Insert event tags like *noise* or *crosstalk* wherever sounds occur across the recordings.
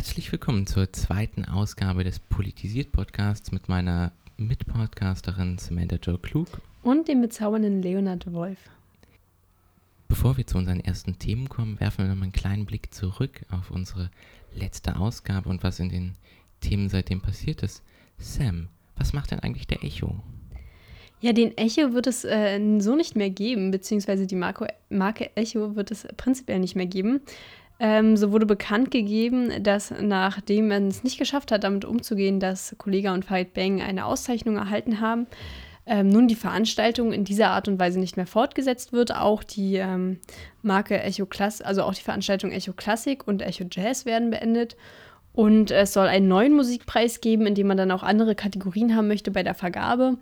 Herzlich willkommen zur zweiten Ausgabe des Politisiert Podcasts mit meiner Mitpodcasterin Samantha Joe Klug. Und dem bezaubernden Leonard Wolf. Bevor wir zu unseren ersten Themen kommen, werfen wir noch mal einen kleinen Blick zurück auf unsere letzte Ausgabe und was in den Themen seitdem passiert ist. Sam, was macht denn eigentlich der Echo? Ja, den Echo wird es äh, so nicht mehr geben, beziehungsweise die Marco, Marke Echo wird es prinzipiell nicht mehr geben. Ähm, so wurde bekannt gegeben, dass nachdem man es nicht geschafft hat, damit umzugehen, dass Kollega und Farid Bang eine Auszeichnung erhalten haben, ähm, nun die Veranstaltung in dieser Art und Weise nicht mehr fortgesetzt wird. Auch die ähm, Marke Echo Classic, also auch die Veranstaltung Echo Classic und Echo Jazz werden beendet. Und es soll einen neuen Musikpreis geben, in dem man dann auch andere Kategorien haben möchte bei der Vergabe,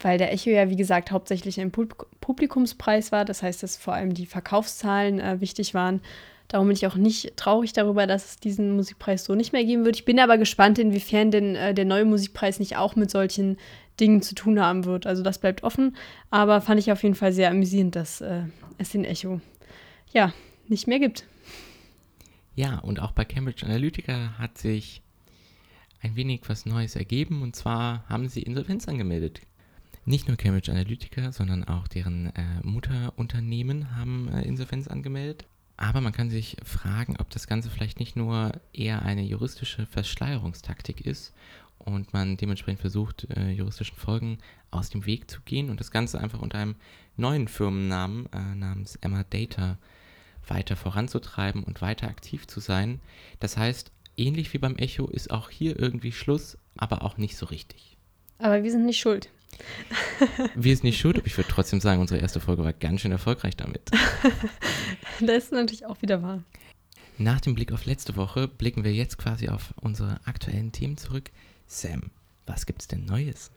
weil der Echo ja, wie gesagt, hauptsächlich ein Pub Publikumspreis war. Das heißt, dass vor allem die Verkaufszahlen äh, wichtig waren. Darum bin ich auch nicht traurig darüber, dass es diesen Musikpreis so nicht mehr geben wird. Ich bin aber gespannt, inwiefern denn äh, der neue Musikpreis nicht auch mit solchen Dingen zu tun haben wird. Also das bleibt offen. Aber fand ich auf jeden Fall sehr amüsierend, dass äh, es den Echo ja nicht mehr gibt. Ja, und auch bei Cambridge Analytica hat sich ein wenig was Neues ergeben und zwar haben sie Insolvenz angemeldet. Nicht nur Cambridge Analytica, sondern auch deren äh, Mutterunternehmen haben äh, Insolvenz angemeldet. Aber man kann sich fragen, ob das Ganze vielleicht nicht nur eher eine juristische Verschleierungstaktik ist und man dementsprechend versucht, äh, juristischen Folgen aus dem Weg zu gehen und das Ganze einfach unter einem neuen Firmennamen äh, namens Emma Data weiter voranzutreiben und weiter aktiv zu sein. Das heißt, ähnlich wie beim Echo ist auch hier irgendwie Schluss, aber auch nicht so richtig. Aber wir sind nicht schuld. *laughs* Wir sind nicht schuld, aber ich würde trotzdem sagen, unsere erste Folge war ganz schön erfolgreich damit. *laughs* das ist natürlich auch wieder wahr. Nach dem Blick auf letzte Woche blicken wir jetzt quasi auf unsere aktuellen Themen zurück. Sam, was gibt's denn Neues?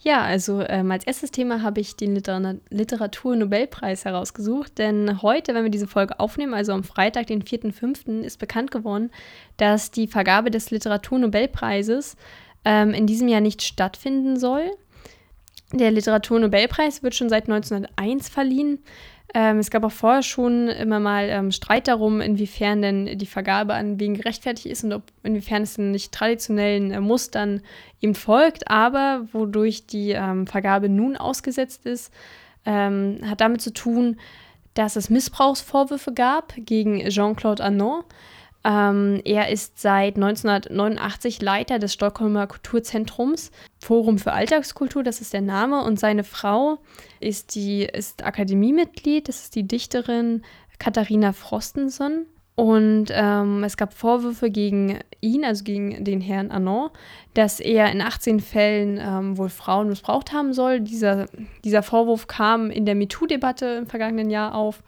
Ja, also ähm, als erstes Thema habe ich den Liter Literatur-Nobelpreis herausgesucht, denn heute, wenn wir diese Folge aufnehmen, also am Freitag, den 4.5., ist bekannt geworden, dass die Vergabe des Literatur-Nobelpreises ähm, in diesem Jahr nicht stattfinden soll. Der Literatur-Nobelpreis wird schon seit 1901 verliehen. Ähm, es gab auch vorher schon immer mal ähm, Streit darum, inwiefern denn die Vergabe an wen gerechtfertigt ist und ob, inwiefern es denn nicht traditionellen äh, Mustern eben folgt. Aber wodurch die ähm, Vergabe nun ausgesetzt ist, ähm, hat damit zu tun, dass es Missbrauchsvorwürfe gab gegen Jean-Claude Arnaud. Ähm, er ist seit 1989 Leiter des Stockholmer Kulturzentrums, Forum für Alltagskultur, das ist der Name, und seine Frau ist, die, ist Akademiemitglied, das ist die Dichterin Katharina Frostenson. Und ähm, es gab Vorwürfe gegen ihn, also gegen den Herrn Anon, dass er in 18 Fällen ähm, wohl Frauen missbraucht haben soll. Dieser, dieser Vorwurf kam in der MeToo-Debatte im vergangenen Jahr auf.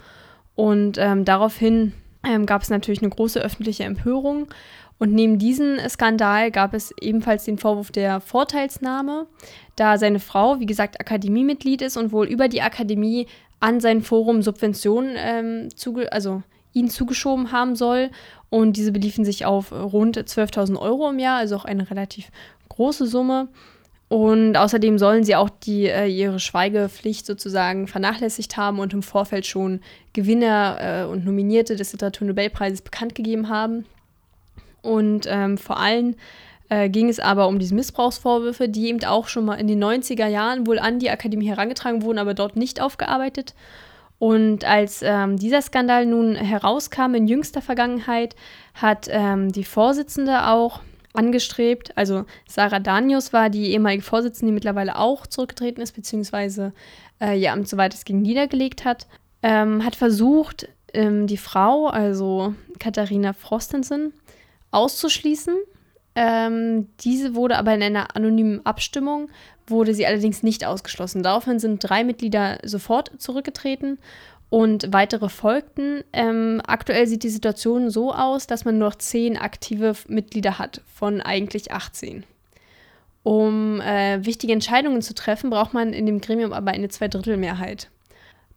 Und ähm, daraufhin ähm, gab es natürlich eine große öffentliche Empörung. Und neben diesem Skandal gab es ebenfalls den Vorwurf der Vorteilsnahme, da seine Frau, wie gesagt, Akademiemitglied ist und wohl über die Akademie an sein Forum Subventionen ähm, zuge also ihn zugeschoben haben soll. Und diese beliefen sich auf rund 12.000 Euro im Jahr, also auch eine relativ große Summe. Und außerdem sollen sie auch die, äh, ihre Schweigepflicht sozusagen vernachlässigt haben und im Vorfeld schon Gewinner äh, und Nominierte des Literaturnobelpreises bekannt gegeben haben. Und ähm, vor allem äh, ging es aber um diese Missbrauchsvorwürfe, die eben auch schon mal in den 90er Jahren wohl an die Akademie herangetragen wurden, aber dort nicht aufgearbeitet. Und als ähm, dieser Skandal nun herauskam in jüngster Vergangenheit, hat ähm, die Vorsitzende auch angestrebt. Also Sarah Danius war die ehemalige Vorsitzende, die mittlerweile auch zurückgetreten ist, beziehungsweise äh, ihr Amt soweit es ging niedergelegt hat, ähm, hat versucht, ähm, die Frau, also Katharina Frostensen, auszuschließen. Ähm, diese wurde aber in einer anonymen Abstimmung, wurde sie allerdings nicht ausgeschlossen. Daraufhin sind drei Mitglieder sofort zurückgetreten Und weitere folgten. Ähm, aktuell sieht die Situation so aus, dass man nur noch zehn aktive Mitglieder hat von eigentlich 18. Um äh, wichtige Entscheidungen zu treffen, braucht man in dem Gremium aber eine Zweidrittelmehrheit.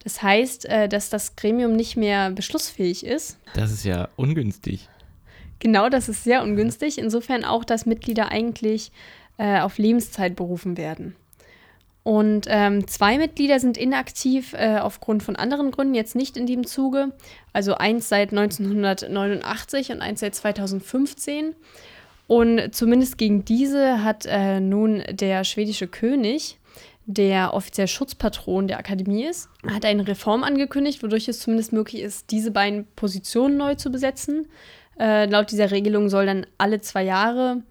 Das heißt, äh, dass das Gremium nicht mehr beschlussfähig ist. Das ist ja ungünstig. Genau, das ist sehr ungünstig. Insofern auch, dass Mitglieder eigentlich äh, auf Lebenszeit berufen werden. Und ähm, zwei Mitglieder sind inaktiv äh, aufgrund von anderen Gründen, jetzt nicht in dem Zuge. Also eins seit 1989 und eins seit 2015. Und zumindest gegen diese hat äh, nun der schwedische König, der offiziell Schutzpatron der Akademie ist, hat eine Reform angekündigt, wodurch es zumindest möglich ist, diese beiden Positionen neu zu besetzen. Äh, laut dieser Regelung soll dann alle zwei Jahre,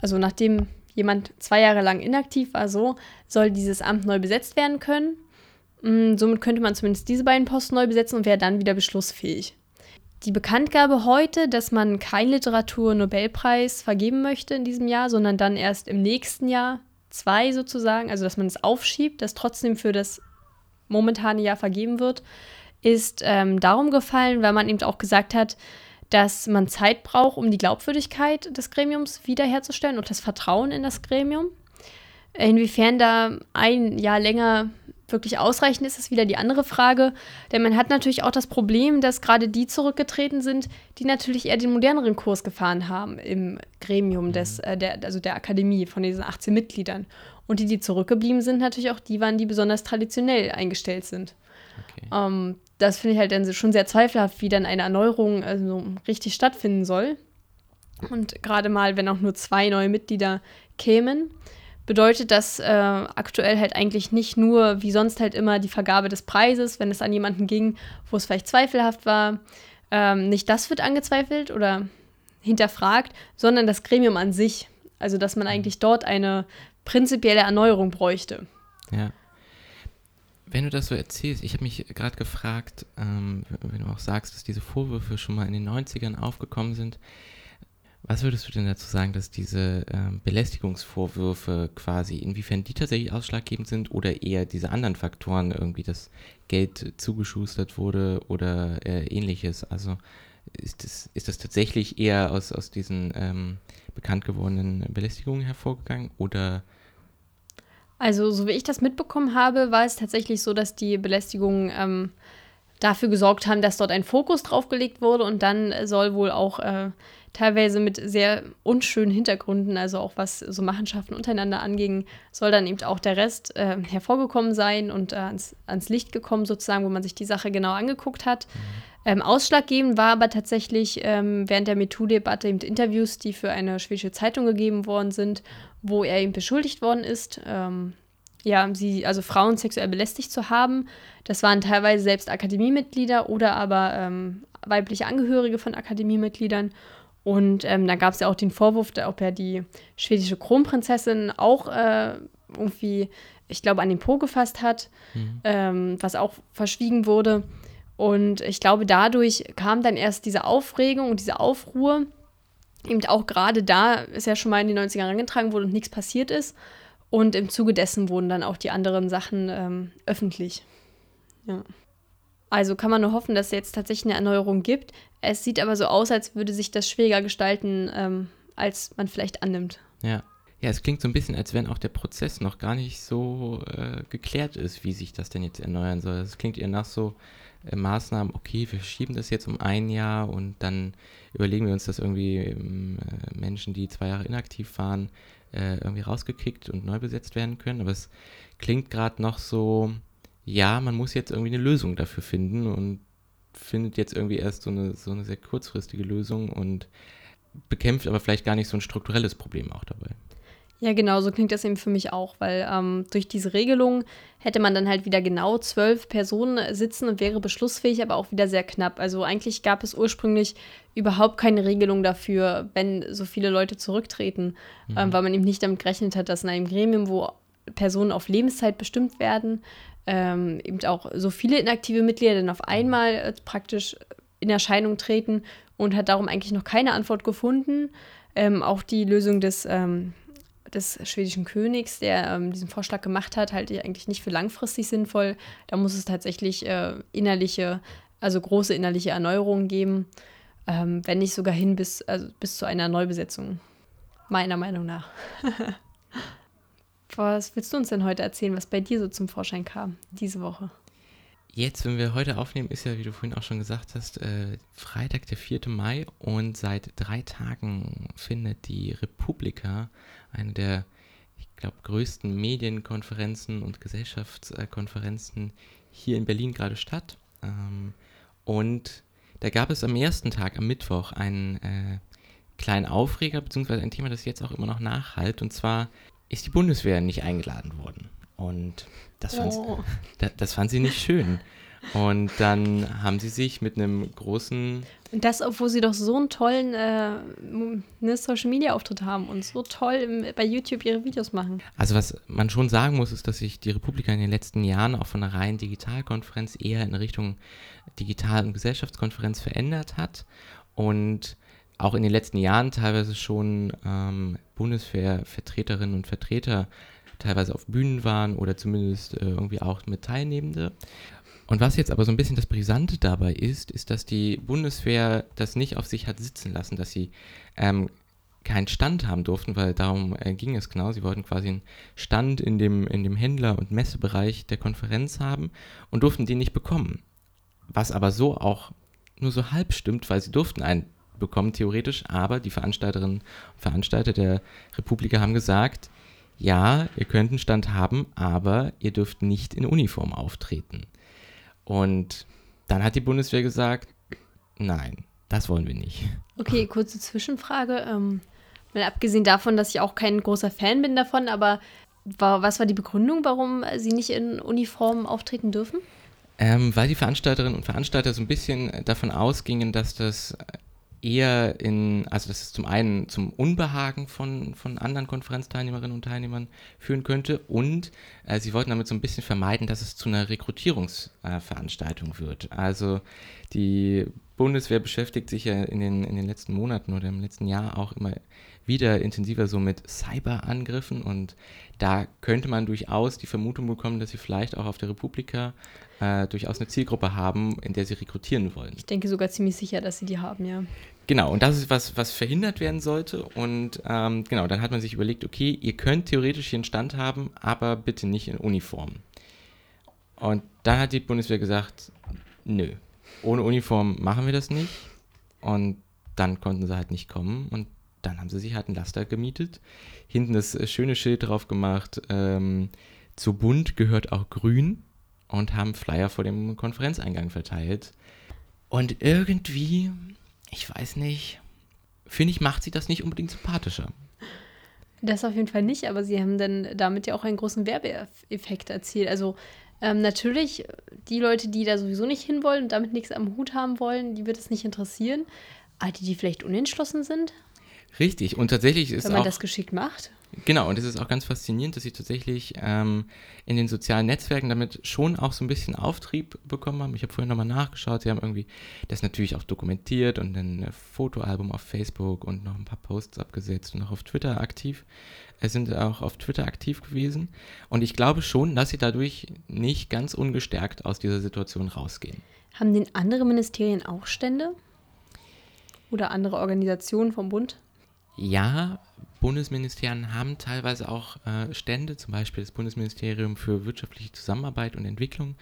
also nachdem jemand zwei Jahre lang inaktiv war, so, soll dieses Amt neu besetzt werden können. Mm, somit könnte man zumindest diese beiden Posten neu besetzen und wäre dann wieder beschlussfähig. Die Bekanntgabe heute, dass man keinen Literatur-Nobelpreis vergeben möchte in diesem Jahr, sondern dann erst im nächsten Jahr zwei sozusagen, also dass man es aufschiebt, dass trotzdem für das momentane Jahr vergeben wird, ist ähm, darum gefallen, weil man eben auch gesagt hat, dass man Zeit braucht, um die Glaubwürdigkeit des Gremiums wiederherzustellen und das Vertrauen in das Gremium. Inwiefern da ein Jahr länger wirklich ausreichend ist, ist wieder die andere Frage. Denn man hat natürlich auch das Problem, dass gerade die zurückgetreten sind, die natürlich eher den moderneren Kurs gefahren haben im Gremium des, äh, der, also der Akademie von diesen 18 Mitgliedern. Und die, die zurückgeblieben sind, natürlich auch die waren, die besonders traditionell eingestellt sind. Okay. Ähm, das finde ich halt dann schon sehr zweifelhaft, wie dann eine Erneuerung also richtig stattfinden soll. Und gerade mal, wenn auch nur zwei neue Mitglieder kämen, bedeutet das äh, aktuell halt eigentlich nicht nur wie sonst halt immer die Vergabe des Preises, wenn es an jemanden ging, wo es vielleicht zweifelhaft war. Ähm, nicht das wird angezweifelt oder hinterfragt, sondern das Gremium an sich. Also, dass man mhm. eigentlich dort eine prinzipielle Erneuerung bräuchte. Ja. Wenn du das so erzählst, ich habe mich gerade gefragt, ähm, wenn du auch sagst, dass diese Vorwürfe schon mal in den 90ern aufgekommen sind, was würdest du denn dazu sagen, dass diese ähm, Belästigungsvorwürfe quasi, inwiefern die tatsächlich ausschlaggebend sind oder eher diese anderen Faktoren, irgendwie das Geld zugeschustert wurde oder äh, ähnliches? Also ist das, ist das tatsächlich eher aus, aus diesen ähm, bekannt gewordenen Belästigungen hervorgegangen oder also, so wie ich das mitbekommen habe, war es tatsächlich so, dass die Belästigungen ähm, dafür gesorgt haben, dass dort ein Fokus drauf gelegt wurde und dann soll wohl auch äh, teilweise mit sehr unschönen Hintergründen, also auch was so Machenschaften untereinander anging, soll dann eben auch der Rest äh, hervorgekommen sein und äh, ans, ans, Licht gekommen sozusagen, wo man sich die Sache genau angeguckt hat. Ähm, ausschlaggebend war aber tatsächlich ähm, während der MeToo-Debatte eben Interviews, die für eine schwedische Zeitung gegeben worden sind wo er eben beschuldigt worden ist, ähm, ja, sie, also Frauen sexuell belästigt zu haben. Das waren teilweise selbst Akademiemitglieder oder aber ähm, weibliche Angehörige von Akademiemitgliedern. Und ähm, da gab es ja auch den Vorwurf, ob er die schwedische Kronprinzessin auch äh, irgendwie, ich glaube, an den Po gefasst hat, mhm. ähm, was auch verschwiegen wurde. Und ich glaube, dadurch kam dann erst diese Aufregung und diese Aufruhr eben auch gerade da ist ja schon mal in die 90er herangetragen wurde und nichts passiert ist. Und im Zuge dessen wurden dann auch die anderen Sachen ähm, öffentlich. Ja. Also kann man nur hoffen, dass es jetzt tatsächlich eine Erneuerung gibt. Es sieht aber so aus, als würde sich das schwieriger gestalten, ähm, als man vielleicht annimmt. Ja. Ja, es klingt so ein bisschen, als wenn auch der Prozess noch gar nicht so äh, geklärt ist, wie sich das denn jetzt erneuern soll. Es klingt eher nach so, Maßnahmen, okay, wir schieben das jetzt um ein Jahr und dann überlegen wir uns, dass irgendwie ähm, äh, Menschen, die zwei Jahre inaktiv waren, äh, irgendwie rausgekickt und neu besetzt werden können. Aber es klingt gerade noch so, ja, man muss jetzt irgendwie eine Lösung dafür finden und findet jetzt irgendwie erst so eine, so eine sehr kurzfristige Lösung und bekämpft aber vielleicht gar nicht so ein strukturelles Problem auch dabei. Ja, genau, so klingt das eben für mich auch, weil ähm, durch diese Regelung hätte man dann halt wieder genau zwölf Personen sitzen und wäre beschlussfähig, aber auch wieder sehr knapp. Also eigentlich gab es ursprünglich überhaupt keine Regelung dafür, wenn so viele Leute zurücktreten, mhm. ähm, weil man eben nicht damit gerechnet hat, dass in einem Gremium, wo Personen auf Lebenszeit bestimmt werden, ähm, eben auch so viele inaktive Mitglieder dann auf einmal äh, praktisch in Erscheinung treten und hat darum eigentlich noch keine Antwort gefunden. Ähm, auch die Lösung des ähm, des schwedischen Königs, der ähm, diesen Vorschlag gemacht hat, halte ich eigentlich nicht für langfristig sinnvoll. Da muss es tatsächlich äh, innerliche, also große innerliche Erneuerungen geben, ähm, wenn nicht sogar hin bis, also bis zu einer Neubesetzung. Meiner Meinung nach. *laughs* was willst du uns denn heute erzählen, was bei dir so zum Vorschein kam diese Woche? Jetzt, wenn wir heute aufnehmen, ist ja, wie du vorhin auch schon gesagt hast, äh, Freitag, der 4. Mai und seit drei Tagen findet die Republika, eine der, ich glaube, größten Medienkonferenzen und Gesellschaftskonferenzen hier in Berlin gerade statt. Ähm, und da gab es am ersten Tag, am Mittwoch, einen äh, kleinen Aufreger, beziehungsweise ein Thema, das jetzt auch immer noch nachhalt, und zwar ist die Bundeswehr nicht eingeladen worden. Und das fand, Oh. das, das fand sie nicht schön. Und dann haben sie sich mit einem großen, Und das, obwohl sie doch so einen tollen äh, ne, Social-Media-Auftritt haben und so toll im, bei YouTube ihre Videos machen. also was man schon sagen muss, ist, dass sich die Republika in den letzten Jahren auch von einer reinen Digitalkonferenz eher in Richtung Digital- und Gesellschaftskonferenz verändert hat. Und auch in den letzten Jahren teilweise schon ähm, Bundeswehrvertreterinnen und Vertreter teilweise auf Bühnen waren oder zumindest äh, irgendwie auch mit Teilnehmende. Und was jetzt aber so ein bisschen das Brisante dabei ist, ist, dass die Bundeswehr das nicht auf sich hat sitzen lassen, dass sie ähm, keinen Stand haben durften, weil darum äh, ging es genau. Sie wollten quasi einen Stand in dem, in dem Händler- und Messebereich der Konferenz haben und durften den nicht bekommen. Was aber so auch nur so halb stimmt, weil sie durften einen bekommen, theoretisch, aber die Veranstalterinnen und Veranstalter der Republika haben gesagt, ja, ihr könnt einen Stand haben, aber ihr dürft nicht in Uniform auftreten. Und dann hat die Bundeswehr gesagt, nein, das wollen wir nicht. Okay, kurze Zwischenfrage. Ähm, mal abgesehen davon, dass ich auch kein großer Fan bin davon, aber war, was war die Begründung, warum sie nicht in Uniform auftreten dürfen? Ähm, weil die Veranstalterinnen und Veranstalter so ein bisschen davon ausgingen, dass das eher in, also dass es zum einen zum Unbehagen von, von anderen Konferenzteilnehmerinnen und Teilnehmern führen könnte und äh, sie wollten damit so ein bisschen vermeiden, dass es zu einer Rekrutierungsveranstaltung äh, wird. Also die Bundeswehr beschäftigt sich ja in den, in den letzten Monaten oder im letzten Jahr auch immer wieder intensiver so mit Cyberangriffen und da könnte man durchaus die Vermutung bekommen, dass sie vielleicht auch auf der Republika äh, durchaus eine Zielgruppe haben, in der sie rekrutieren wollen. Ich denke sogar ziemlich sicher, dass sie die haben, ja. Genau, und das ist was, was verhindert werden sollte. Und ähm, genau, dann hat man sich überlegt, okay, ihr könnt theoretisch hier einen Stand haben, aber bitte nicht in Uniform. Und dann hat die Bundeswehr gesagt, nö, ohne Uniform machen wir das nicht. Und dann konnten sie halt nicht kommen. Und dann haben sie sich halt einen Laster gemietet. Hinten das äh, schöne Schild drauf gemacht, ähm, zu Bund gehört auch Grün. Und haben Flyer vor dem Konferenzeingang verteilt. Und irgendwie, ich weiß nicht, finde ich, macht sie das nicht unbedingt sympathischer. Das auf jeden Fall nicht, aber sie haben dann damit ja auch einen großen Werbeeffekt erzielt. Also ähm, natürlich, die Leute, die da sowieso nicht hinwollen und damit nichts am Hut haben wollen, die wird es nicht interessieren. Aber die, die vielleicht unentschlossen sind, Richtig, und tatsächlich ist wenn man auch, das geschickt macht. genau, und es ist auch ganz faszinierend, dass sie tatsächlich ähm, in den sozialen Netzwerken damit schon auch so ein bisschen Auftrieb bekommen haben. Ich habe vorhin nochmal nachgeschaut, sie haben irgendwie das natürlich auch dokumentiert und ein äh, Fotoalbum auf Facebook und noch ein paar Posts abgesetzt und auch auf Twitter aktiv. Es sind auch auf Twitter aktiv gewesen. Und ich glaube schon, dass sie dadurch nicht ganz ungestärkt aus dieser Situation rausgehen. Haben denn andere Ministerien auch Stände? Oder andere Organisationen vom Bund? Ja, Bundesministerien haben teilweise auch äh, Stände, zum Beispiel das Bundesministerium für wirtschaftliche Zusammenarbeit und Entwicklung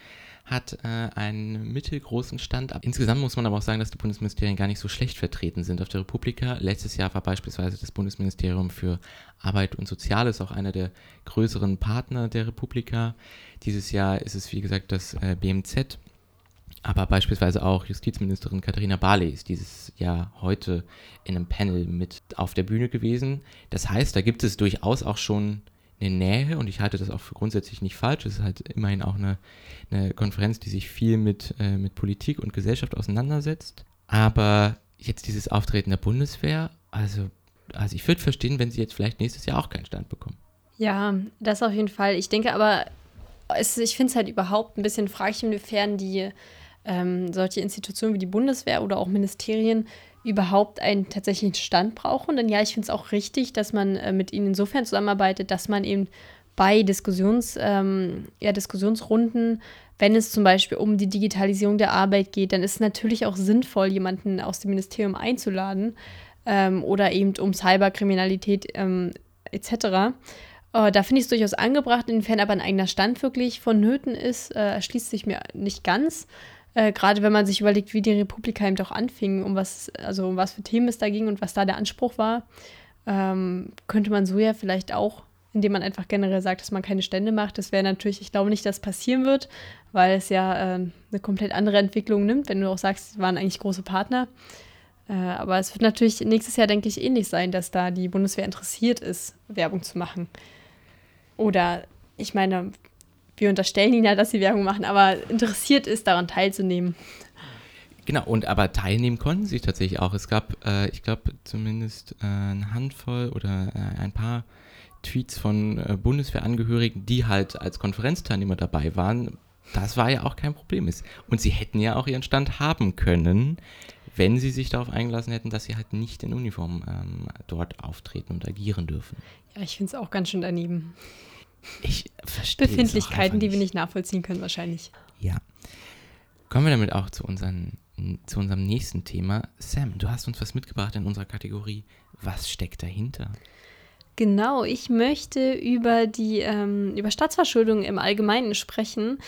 hat äh, einen mittelgroßen Stand. Insgesamt muss man aber auch sagen, dass die Bundesministerien gar nicht so schlecht vertreten sind auf der Republika. Letztes Jahr war beispielsweise das Bundesministerium für Arbeit und Soziales auch einer der größeren Partner der Republika. Dieses Jahr ist es, wie gesagt, das äh, BMZ. Aber beispielsweise auch Justizministerin Katharina Barley ist dieses Jahr heute in einem Panel mit auf der Bühne gewesen. Das heißt, da gibt es durchaus auch schon eine Nähe und ich halte das auch für grundsätzlich nicht falsch. Es ist halt immerhin auch eine, eine Konferenz, die sich viel mit, äh, mit Politik und Gesellschaft auseinandersetzt. Aber jetzt dieses Auftreten der Bundeswehr, also, also ich würde verstehen, wenn sie jetzt vielleicht nächstes Jahr auch keinen Stand bekommen. Ja, das auf jeden Fall. Ich denke aber, es, ich finde es halt überhaupt ein bisschen fraglich, inwiefern die ähm, solche Institutionen wie die Bundeswehr oder auch Ministerien überhaupt einen tatsächlichen Stand brauchen. Denn ja, ich finde es auch richtig, dass man äh, mit ihnen insofern zusammenarbeitet, dass man eben bei Diskussions, ähm, ja, Diskussionsrunden, wenn es zum Beispiel um die Digitalisierung der Arbeit geht, dann ist es natürlich auch sinnvoll, jemanden aus dem Ministerium einzuladen ähm, oder eben um Cyberkriminalität ähm, etc. Äh, da finde ich es durchaus angebracht, inwiefern aber ein eigener Stand wirklich vonnöten ist, äh, erschließt sich mir nicht ganz. Äh, Gerade wenn man sich überlegt, wie die Republika eben doch anfing, um was, also um was für Themen es da ging und was da der Anspruch war, ähm, könnte man so ja vielleicht auch, indem man einfach generell sagt, dass man keine Stände macht. Das wäre natürlich, ich glaube nicht, dass passieren wird, weil es ja äh, eine komplett andere Entwicklung nimmt, wenn du auch sagst, sie waren eigentlich große Partner. Äh, aber es wird natürlich nächstes Jahr, denke ich, ähnlich sein, dass da die Bundeswehr interessiert ist, Werbung zu machen. Oder ich meine, wir unterstellen ihnen ja, dass sie Werbung machen, aber interessiert ist, daran teilzunehmen. Genau, und aber teilnehmen konnten sie tatsächlich auch. Es gab, äh, ich glaube, zumindest äh, eine Handvoll oder äh, ein paar Tweets von äh, Bundeswehrangehörigen, die halt als Konferenzteilnehmer dabei waren. Das war ja auch kein Problem. Und sie hätten ja auch ihren Stand haben können, wenn sie sich darauf eingelassen hätten, dass sie halt nicht in Uniform ähm, dort auftreten und agieren dürfen. Ja, ich finde es auch ganz schön daneben. Ich verstehe Befindlichkeiten, die wir nicht nachvollziehen können, wahrscheinlich. Ja. Kommen wir damit auch zu, unseren, zu unserem nächsten Thema. Sam, du hast uns was mitgebracht in unserer Kategorie. Was steckt dahinter? Genau, ich möchte über die ähm, über Staatsverschuldung im Allgemeinen sprechen.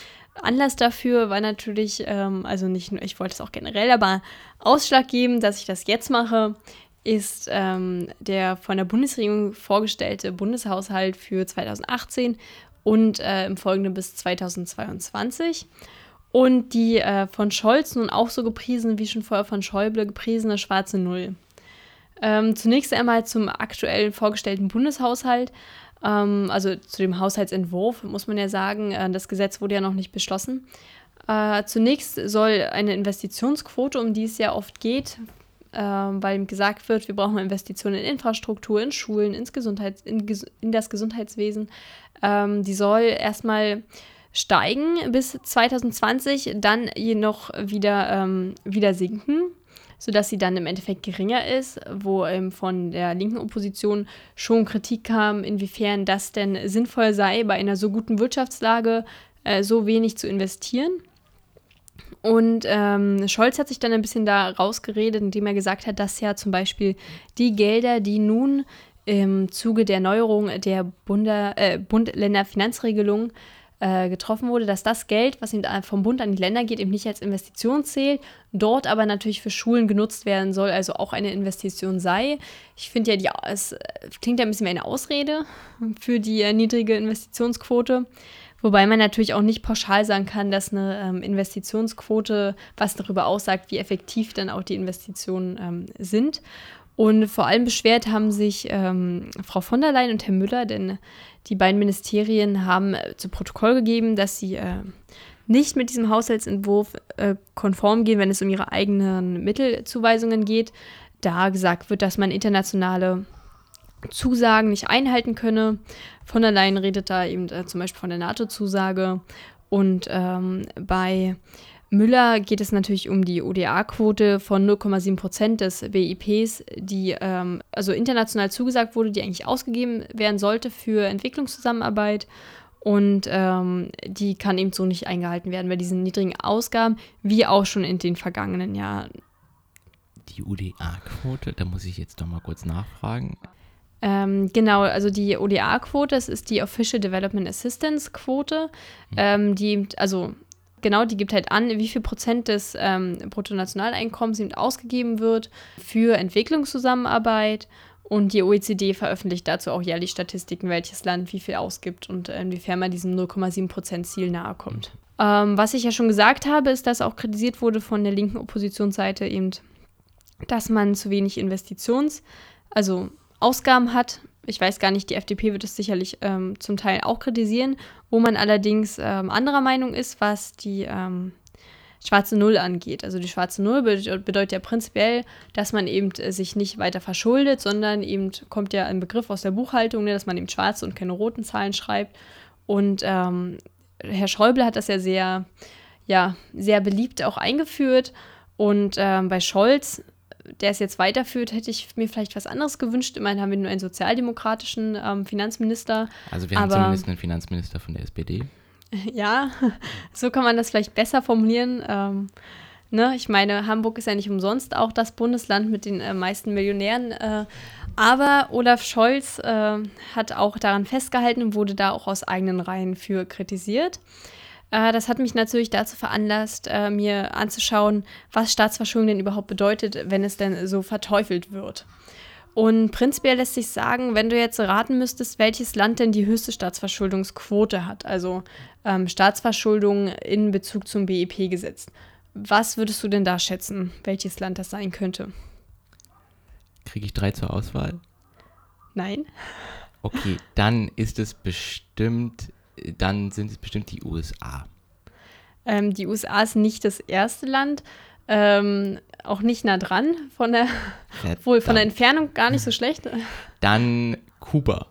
Anlass dafür war natürlich, ähm, also nicht nur, ich wollte es auch generell, aber ausschlaggebend, dass ich das jetzt mache, ist ähm, der von der Bundesregierung vorgestellte Bundeshaushalt für 2018 und äh, im Folgenden bis 2022. Und die äh, von Scholz nun auch so gepriesen, wie schon vorher von Schäuble gepriesene schwarze Null. Ähm, zunächst einmal zum aktuell vorgestellten Bundeshaushalt, ähm, also zu dem Haushaltsentwurf, muss man ja sagen, äh, das Gesetz wurde ja noch nicht beschlossen. Äh, zunächst soll eine Investitionsquote, um die es ja oft geht, äh, weil gesagt wird, wir brauchen Investitionen in Infrastruktur, in Schulen, ins Gesundheits-, in, in das Gesundheitswesen. Ähm, die soll erstmal steigen bis 2020, dann jedoch wieder, ähm, wieder sinken, sodass sie dann im Endeffekt geringer ist, wo ähm, von der linken Opposition schon Kritik kam, inwiefern das denn sinnvoll sei, bei einer so guten Wirtschaftslage äh, so wenig zu investieren. Und ähm, Scholz hat sich dann ein bisschen da rausgeredet, indem er gesagt hat, dass ja zum Beispiel die Gelder, die nun im Zuge der Neuerung der äh, Bund-Länder-Finanzregelung äh, getroffen wurde, dass das Geld, was vom Bund an die Länder geht, eben nicht als Investition zählt, dort aber natürlich für Schulen genutzt werden soll, also auch eine Investition sei. Ich finde ja, die, es klingt ja ein bisschen wie eine Ausrede für die äh, niedrige Investitionsquote. Wobei man natürlich auch nicht pauschal sagen kann, dass eine ähm, Investitionsquote was darüber aussagt, wie effektiv dann auch die Investitionen ähm, sind. Und vor allem beschwert haben sich ähm, Frau von der Leyen und Herr Müller, denn die beiden Ministerien haben äh, zu Protokoll gegeben, dass sie äh, nicht mit diesem Haushaltsentwurf äh, konform gehen, wenn es um ihre eigenen Mittelzuweisungen geht, da gesagt wird, dass man internationale Zusagen nicht einhalten könne. Von der Leyen redet da eben äh, zum Beispiel von der NATO-Zusage. Und ähm, bei Müller geht es natürlich um die ODA-Quote von 0,7 Prozent des BIPs, die ähm, also international zugesagt wurde, die eigentlich ausgegeben werden sollte für Entwicklungszusammenarbeit. Und ähm, die kann eben so nicht eingehalten werden bei diesen niedrigen Ausgaben, wie auch schon in den vergangenen Jahren. Die UDA-Quote, da muss ich jetzt doch mal kurz nachfragen. Ähm, genau, also die ODA-Quote, das ist die Official Development Assistance Quote, mhm. ähm, die, also genau, die gibt halt an, wie viel Prozent des ähm, Bruttonationaleinkommens eben ausgegeben wird für Entwicklungszusammenarbeit. Und die OECD veröffentlicht dazu auch jährlich Statistiken, welches Land wie viel ausgibt und inwiefern man diesem 0,7% Ziel nahe kommt. Mhm. Was ich ja schon gesagt habe, ist, dass auch kritisiert wurde von der linken Oppositionsseite eben, dass man zu wenig Investitions-, also Ausgaben hat. Ich weiß gar nicht, die FDP wird es sicherlich ähm, zum Teil auch kritisieren, wo man allerdings ähm, anderer Meinung ist, was die ähm, schwarze Null angeht. Also die schwarze Null bedeutet ja prinzipiell, dass man eben äh, sich nicht weiter verschuldet, sondern eben kommt ja ein Begriff aus der Buchhaltung, ne, dass man eben schwarze und keine roten Zahlen schreibt. Und ähm, Herr Schäuble hat das ja sehr, ja, sehr beliebt auch eingeführt. Und ähm, bei Scholz der es jetzt weiterführt, hätte ich mir vielleicht was anderes gewünscht. Immerhin haben wir nur einen sozialdemokratischen ähm, Finanzminister. Also wir haben aber, zumindest einen Finanzminister von der SPD. *laughs* Ja, so kann man das vielleicht besser formulieren. Ähm, ne? Ich meine, Hamburg ist ja nicht umsonst auch das Bundesland mit den äh, meisten Millionären. Äh, aber Olaf Scholz äh, hat auch daran festgehalten und wurde da auch aus eigenen Reihen für kritisiert. Äh, das hat mich natürlich dazu veranlasst, äh, mir anzuschauen, was Staatsverschuldung denn überhaupt bedeutet, wenn es denn so verteufelt wird. Und prinzipiell lässt sich sagen, wenn du jetzt raten müsstest, welches Land denn die höchste Staatsverschuldungsquote hat, also ähm, Staatsverschuldung in Bezug zum BIP gesetzt, was würdest du denn da schätzen, welches Land das sein könnte? Kriege ich drei zur Auswahl? Nein. Okay, dann ist es bestimmt dann sind es bestimmt die USA. Ähm, die USA ist nicht das erste Land, ähm, auch nicht nah dran, von der, wohl von der Entfernung gar nicht so schlecht. Dann Kuba.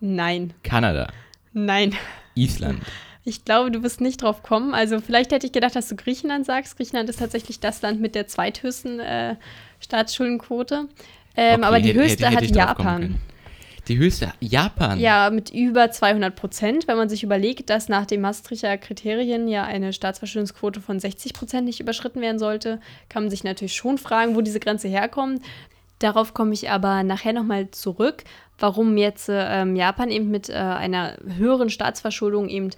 Nein. Kanada. Nein. Island. Ich glaube, du wirst nicht drauf kommen. Also vielleicht hätte ich gedacht, dass du Griechenland sagst. Griechenland ist tatsächlich das Land mit der zweithöchsten äh, Staatsschuldenquote. Ähm, okay, aber die höchste hätte, hätte hat Japan. Die höchste Japan. Ja, mit über 200 Prozent. Wenn man sich überlegt, dass nach den Maastrichter Kriterien ja eine Staatsverschuldungsquote von 60 Prozent nicht überschritten werden sollte, kann man sich natürlich schon fragen, wo diese Grenze herkommt. Darauf komme ich aber nachher nochmal zurück, warum jetzt ähm, Japan eben mit äh, einer höheren Staatsverschuldung eben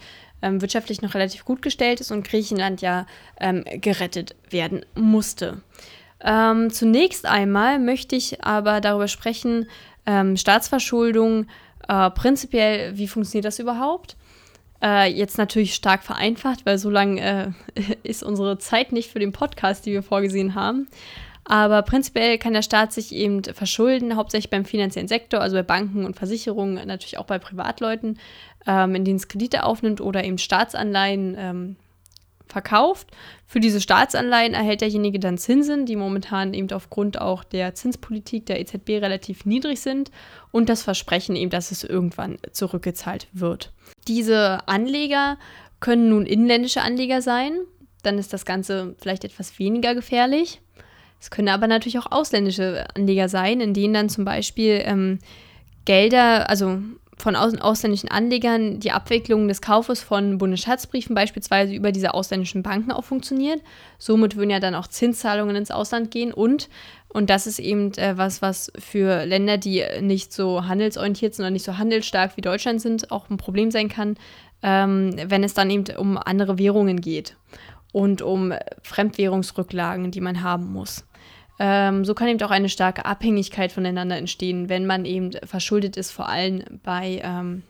ähm, wirtschaftlich noch relativ gut gestellt ist und Griechenland ja ähm, gerettet werden musste. Ähm, zunächst einmal möchte ich aber darüber sprechen, ähm, Staatsverschuldung, äh, prinzipiell, wie funktioniert das überhaupt? Äh, jetzt natürlich stark vereinfacht, weil so lange äh, *laughs* ist unsere Zeit nicht für den Podcast, die wir vorgesehen haben. Aber prinzipiell kann der Staat sich eben verschulden, hauptsächlich beim finanziellen Sektor, also bei Banken und Versicherungen, natürlich auch bei Privatleuten, ähm, in denen es Kredite aufnimmt oder eben Staatsanleihen ähm, verkauft. Für diese Staatsanleihen erhält derjenige dann Zinsen, die momentan eben aufgrund auch der Zinspolitik der EZB relativ niedrig sind und das Versprechen eben, dass es irgendwann zurückgezahlt wird. Diese Anleger können nun inländische Anleger sein, dann ist das Ganze vielleicht etwas weniger gefährlich. Es können aber natürlich auch ausländische Anleger sein, in denen dann zum Beispiel ähm, Gelder, also von ausländischen Anlegern die Abwicklung des Kaufes von Bundesschatzbriefen beispielsweise über diese ausländischen Banken auch funktioniert. Somit würden ja dann auch Zinszahlungen ins Ausland gehen und, und das ist eben äh, was, was für Länder, die nicht so handelsorientiert sind oder nicht so handelsstark wie Deutschland sind, auch ein Problem sein kann, ähm, wenn es dann eben um andere Währungen geht und um Fremdwährungsrücklagen, die man haben muss. Ähm, so kann eben auch eine starke Abhängigkeit voneinander entstehen, wenn man eben verschuldet ist, vor allem bei ähm,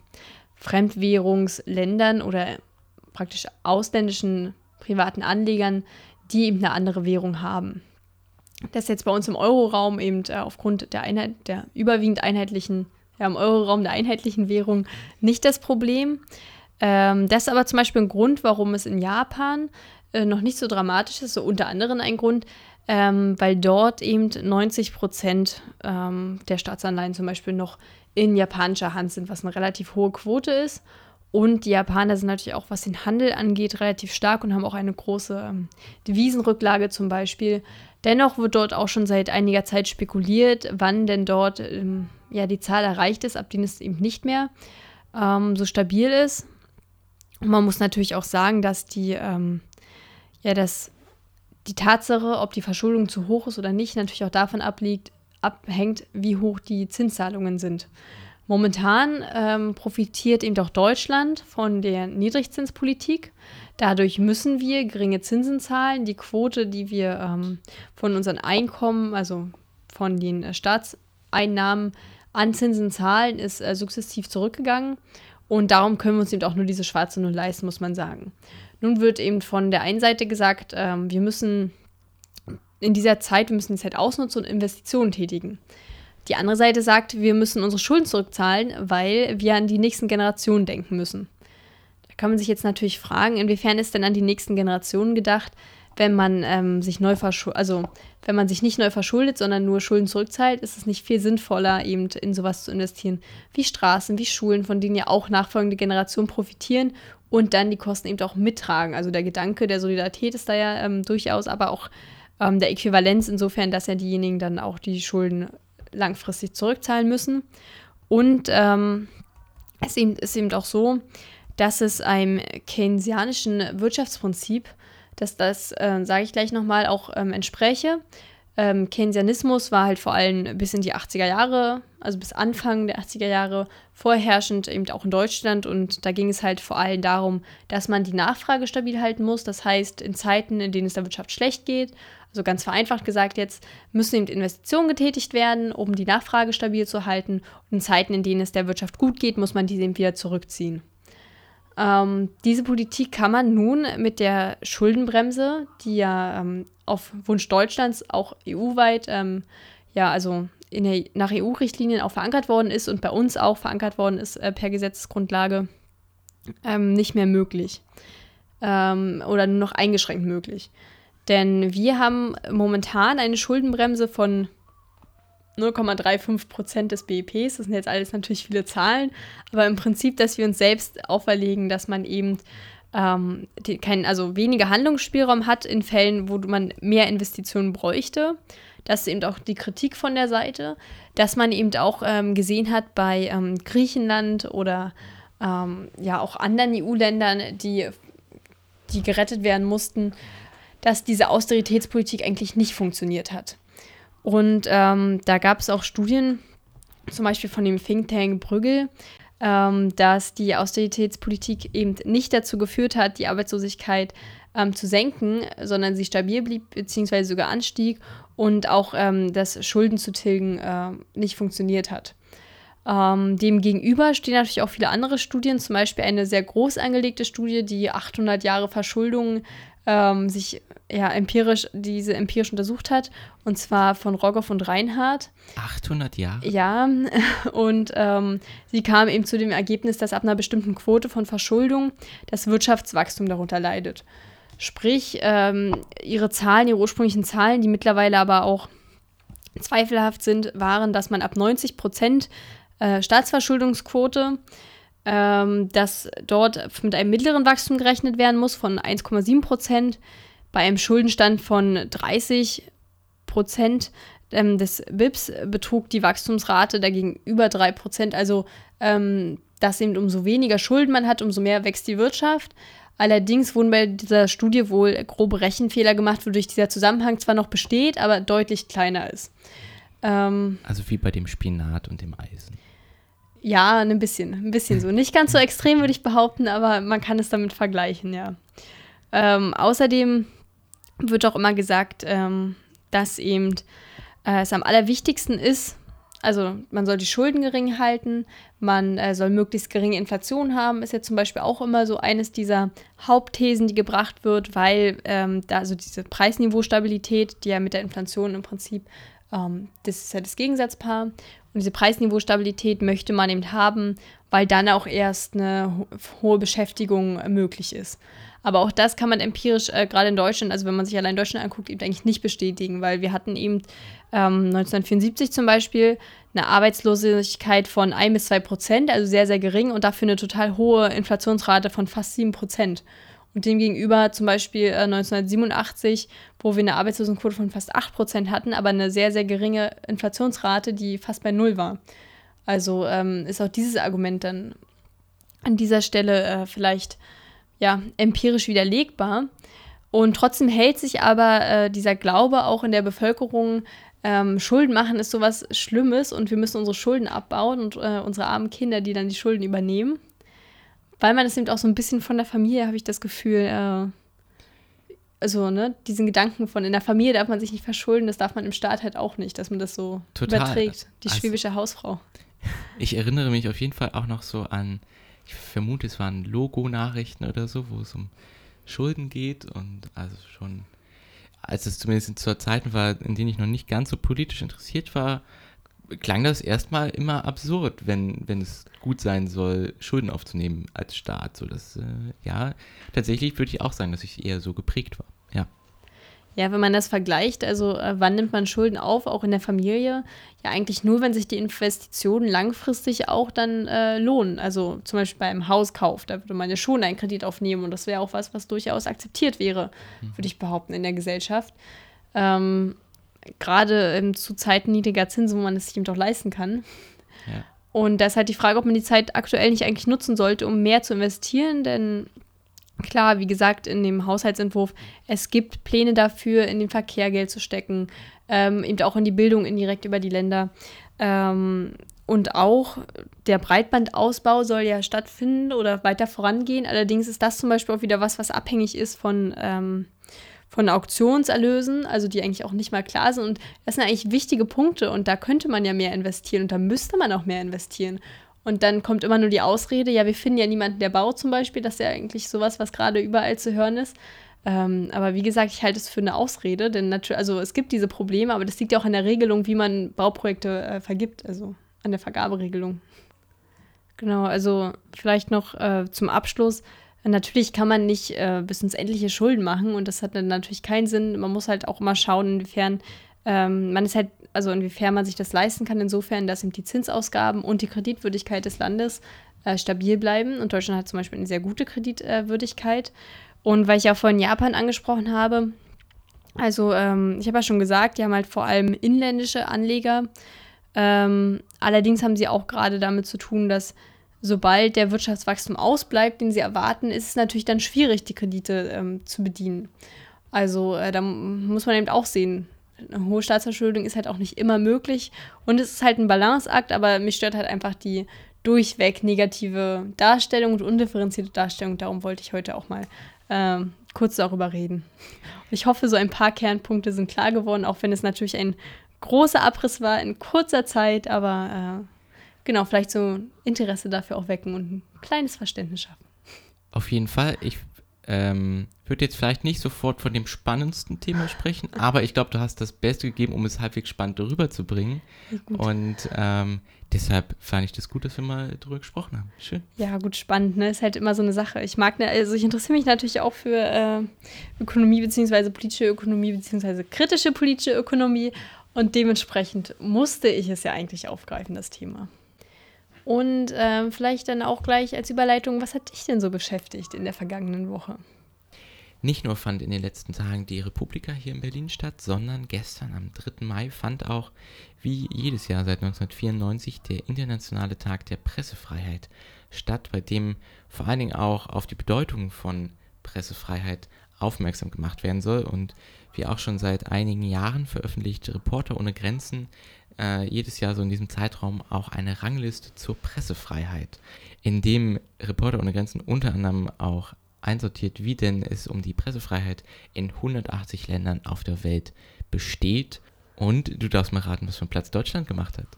Fremdwährungsländern oder praktisch ausländischen privaten Anlegern, die eben eine andere Währung haben. Das ist jetzt bei uns im Euroraum eben äh, aufgrund der, Einheit, der überwiegend einheitlichen, ja, im Euroraum der einheitlichen Währung nicht das Problem. Ähm, das ist aber zum Beispiel ein Grund, warum es in Japan äh, noch nicht so dramatisch ist, so unter anderem ein Grund, ähm, weil dort eben 90 Prozent ähm, der Staatsanleihen zum Beispiel noch in japanischer Hand sind, was eine relativ hohe Quote ist. Und die Japaner sind natürlich auch, was den Handel angeht, relativ stark und haben auch eine große ähm, Devisenrücklage zum Beispiel. Dennoch wird dort auch schon seit einiger Zeit spekuliert, wann denn dort ähm, ja, die Zahl erreicht ist, ab denen es eben nicht mehr ähm, so stabil ist. Und man muss natürlich auch sagen, dass die, ähm, ja, das die Tatsache, ob die Verschuldung zu hoch ist oder nicht, natürlich auch davon abliegt, abhängt, wie hoch die Zinszahlungen sind. Momentan ähm, profitiert eben auch Deutschland von der Niedrigzinspolitik. Dadurch müssen wir geringe Zinsen zahlen. Die Quote, die wir ähm, von unseren Einkommen, also von den äh, Staatseinnahmen an Zinsen zahlen, ist äh, sukzessiv zurückgegangen. Und darum können wir uns eben auch nur diese schwarze Null leisten, muss man sagen. Nun wird eben von der einen Seite gesagt, ähm, wir müssen in dieser Zeit, wir müssen die Zeit ausnutzen und Investitionen tätigen. Die andere Seite sagt, wir müssen unsere Schulden zurückzahlen, weil wir an die nächsten Generationen denken müssen. Da kann man sich jetzt natürlich fragen, inwiefern ist denn an die nächsten Generationen gedacht, wenn man ähm, sich neu verschuldet, also wenn man sich nicht neu verschuldet, sondern nur Schulden zurückzahlt, ist es nicht viel sinnvoller, eben in sowas zu investieren wie Straßen, wie Schulen, von denen ja auch nachfolgende Generationen profitieren und dann die Kosten eben auch mittragen. Also der Gedanke der Solidarität ist da ja ähm, durchaus, aber auch ähm, der Äquivalenz insofern, dass ja diejenigen dann auch die Schulden langfristig zurückzahlen müssen. Und ähm, es ist eben auch so, dass es einem keynesianischen Wirtschaftsprinzip, dass das, äh, sage ich gleich nochmal, auch ähm, entspräche. Ähm, Keynesianismus war halt vor allem bis in die 80er Jahre, also bis Anfang der 80er Jahre vorherrschend, eben auch in Deutschland. Und da ging es halt vor allem darum, dass man die Nachfrage stabil halten muss. Das heißt, in Zeiten, in denen es der Wirtschaft schlecht geht, also ganz vereinfacht gesagt jetzt, müssen eben Investitionen getätigt werden, um die Nachfrage stabil zu halten. Und in Zeiten, in denen es der Wirtschaft gut geht, muss man diese eben wieder zurückziehen. Ähm, diese Politik kann man nun mit der Schuldenbremse, die ja ähm, auf Wunsch Deutschlands auch EU-weit, ähm, ja, also der, nach EU-Richtlinien auch verankert worden ist und bei uns auch verankert worden ist äh, per Gesetzesgrundlage, ähm, nicht mehr möglich. Ähm, oder nur noch eingeschränkt möglich. Denn wir haben momentan eine Schuldenbremse von 0,35 Prozent des BIPs. Das sind jetzt alles natürlich viele Zahlen, aber im Prinzip, dass wir uns selbst auferlegen, dass man eben ähm, die, kein, also weniger Handlungsspielraum hat in Fällen, wo man mehr Investitionen bräuchte. Das ist eben auch die Kritik von der Seite, dass man eben auch ähm, gesehen hat bei ähm, Griechenland oder ähm, ja auch anderen EU-Ländern, die, die gerettet werden mussten, dass diese Austeritätspolitik eigentlich nicht funktioniert hat. Und ähm, da gab es auch Studien, zum Beispiel von dem Think Tank Brüggel, ähm, dass die Austeritätspolitik eben nicht dazu geführt hat, die Arbeitslosigkeit ähm, zu senken, sondern sie stabil blieb bzw. sogar anstieg und auch ähm, das Schulden zu tilgen äh, nicht funktioniert hat. Ähm, dem gegenüber stehen natürlich auch viele andere Studien, zum Beispiel eine sehr groß angelegte Studie, die 800 Jahre Verschuldung ähm, sich ja, empirisch, diese empirisch untersucht hat, und zwar von Rogoff und Reinhardt. 800 Jahre? Ja, *laughs* und ähm, sie kam eben zu dem Ergebnis, dass ab einer bestimmten Quote von Verschuldung das Wirtschaftswachstum darunter leidet. Sprich, ähm, ihre Zahlen, ihre ursprünglichen Zahlen, die mittlerweile aber auch zweifelhaft sind, waren, dass man ab 90 Prozent äh, Staatsverschuldungsquote ähm, dass dort mit einem mittleren Wachstum gerechnet werden muss von 1,7 Prozent, bei einem Schuldenstand von 30 Prozent ähm, des BIPs betrug die Wachstumsrate dagegen über 3 Prozent. Also, ähm, dass eben umso weniger Schulden man hat, umso mehr wächst die Wirtschaft. Allerdings wurden bei dieser Studie wohl grobe Rechenfehler gemacht, wodurch dieser Zusammenhang zwar noch besteht, aber deutlich kleiner ist. Ähm, also wie bei dem Spinat und dem Eisen. Ja, ein bisschen, ein bisschen so. Nicht ganz so extrem, würde ich behaupten, aber man kann es damit vergleichen, ja. Ähm, außerdem wird auch immer gesagt, ähm, dass eben äh, es am allerwichtigsten ist, also man soll die Schulden gering halten, man äh, soll möglichst geringe Inflation haben, ist ja zum Beispiel auch immer so eines dieser Hauptthesen, die gebracht wird, weil ähm, da also diese Preisniveaustabilität, die ja mit der Inflation im Prinzip, das ist ja das Gegensatzpaar und diese Preisniveaustabilität möchte man eben haben, weil dann auch erst eine ho hohe Beschäftigung möglich ist. Aber auch das kann man empirisch, äh, gerade in Deutschland, also wenn man sich allein Deutschland anguckt, eben eigentlich nicht bestätigen, weil wir hatten eben ähm, 1974 zum Beispiel eine Arbeitslosigkeit von 1 bis 2 Prozent, also sehr, sehr gering und dafür eine total hohe Inflationsrate von fast 7 Prozent. Und demgegenüber zum Beispiel äh, 1987, wo wir eine Arbeitslosenquote von fast 8% hatten, aber eine sehr, sehr geringe Inflationsrate, die fast bei Null war. Also ähm, ist auch dieses Argument dann an dieser Stelle äh, vielleicht ja, empirisch widerlegbar. Und trotzdem hält sich aber äh, dieser Glaube auch in der Bevölkerung, ähm, Schulden machen ist sowas Schlimmes und wir müssen unsere Schulden abbauen und äh, unsere armen Kinder, die dann die Schulden übernehmen weil man es eben auch so ein bisschen von der Familie, habe ich das Gefühl, äh, also, ne, diesen Gedanken von in der Familie darf man sich nicht verschulden, das darf man im Staat halt auch nicht, dass man das so Total. überträgt. Die also, schwäbische Hausfrau. Ich erinnere mich auf jeden Fall auch noch so an, ich vermute, es waren Logo-Nachrichten oder so, wo es um Schulden geht und also schon, als es zumindest zu Zeiten war, in denen ich noch nicht ganz so politisch interessiert war, klang das erstmal immer absurd, wenn, wenn es gut sein soll, Schulden aufzunehmen als Staat. So dass, äh, ja, tatsächlich würde ich auch sagen, dass ich eher so geprägt war. Ja. Ja, wenn man das vergleicht, also äh, wann nimmt man Schulden auf, auch in der Familie? Ja, eigentlich nur, wenn sich die Investitionen langfristig auch dann äh, lohnen. Also zum Beispiel beim Hauskauf, da würde man ja schon einen Kredit aufnehmen und das wäre auch was, was durchaus akzeptiert wäre, mhm. würde ich behaupten, in der Gesellschaft. Ähm, Gerade zu Zeiten niedriger Zinsen, wo man es sich eben doch leisten kann. Ja. Und da ist halt die Frage, ob man die Zeit aktuell nicht eigentlich nutzen sollte, um mehr zu investieren, denn klar, wie gesagt, in dem Haushaltsentwurf, es gibt Pläne dafür, in den Verkehr Geld zu stecken, ähm, eben auch in die Bildung indirekt über die Länder. Ähm, und auch der Breitbandausbau soll ja stattfinden oder weiter vorangehen. Allerdings ist das zum Beispiel auch wieder was, was abhängig ist von, ähm, von Auktionserlösen, also die eigentlich auch nicht mal klar sind. Und das sind eigentlich wichtige Punkte und da könnte man ja mehr investieren und da müsste man auch mehr investieren. Und dann kommt immer nur die Ausrede, ja, wir finden ja niemanden, der baut zum Beispiel. Das ist ja eigentlich sowas, was gerade überall zu hören ist. Ähm, aber wie gesagt, ich halte es für eine Ausrede, denn natürlich, also es gibt diese Probleme, aber das liegt ja auch an der Regelung, wie man Bauprojekte äh, vergibt, also an der Vergaberegelung. Genau, also vielleicht noch äh, zum Abschluss. Natürlich kann man nicht äh, bis ins endliche Schulden machen und das hat dann natürlich keinen Sinn. Man muss halt auch immer schauen, inwiefern ähm, man ist halt, also inwiefern man sich das leisten kann, insofern, dass eben die Zinsausgaben und die Kreditwürdigkeit des Landes äh, stabil bleiben. Und Deutschland hat zum Beispiel eine sehr gute Kreditwürdigkeit. Und weil ich ja vorhin Japan angesprochen habe, also ähm, ich habe ja schon gesagt, die haben halt vor allem inländische Anleger. Ähm, allerdings haben sie auch gerade damit zu tun, dass sobald der Wirtschaftswachstum ausbleibt, den sie erwarten, ist es natürlich dann schwierig, die Kredite ähm, zu bedienen. Also äh, da muss man eben auch sehen, eine hohe Staatsverschuldung ist halt auch nicht immer möglich. Und es ist halt ein Balanceakt, aber mich stört halt einfach die durchweg negative Darstellung und undifferenzierte Darstellung. Darum wollte ich heute auch mal ähm, kurz darüber reden. Ich hoffe, so ein paar Kernpunkte sind klar geworden, auch wenn es natürlich ein großer Abriss war in kurzer Zeit, aber äh, genau, vielleicht so Interesse dafür auch wecken und ein kleines Verständnis schaffen. Auf jeden Fall. Ich ähm, würde jetzt vielleicht nicht sofort von dem spannendsten Thema sprechen, *laughs* aber ich glaube, du hast das Beste gegeben, um es halbwegs spannend rüberzubringen. Und ähm, deshalb fand ich das gut, dass wir mal darüber gesprochen haben. Schön. Ja, gut, spannend, ne? Ist halt immer so eine Sache. Ich mag, ne, also ich interessiere mich natürlich auch für äh, Ökonomie beziehungsweise politische Ökonomie beziehungsweise kritische politische Ökonomie und dementsprechend musste ich es ja eigentlich aufgreifen, das Thema. Und ähm, vielleicht dann auch gleich als Überleitung, was hat dich denn so beschäftigt in der vergangenen Woche? Nicht nur fand in den letzten Tagen die Republika hier in Berlin statt, sondern gestern am 3. Mai fand auch, wie jedes Jahr seit 1994, der Internationale Tag der Pressefreiheit statt, bei dem vor allen Dingen auch auf die Bedeutung von Pressefreiheit aufmerksam gemacht werden soll. Und wie auch schon seit einigen Jahren veröffentlicht Reporter ohne Grenzen äh, jedes Jahr so in diesem Zeitraum auch eine Rangliste zur Pressefreiheit, in dem Reporter ohne Grenzen unter anderem auch einsortiert, wie denn es um die Pressefreiheit in 180 Ländern auf der Welt besteht. Und du darfst mal raten, was einen Platz Deutschland gemacht hat.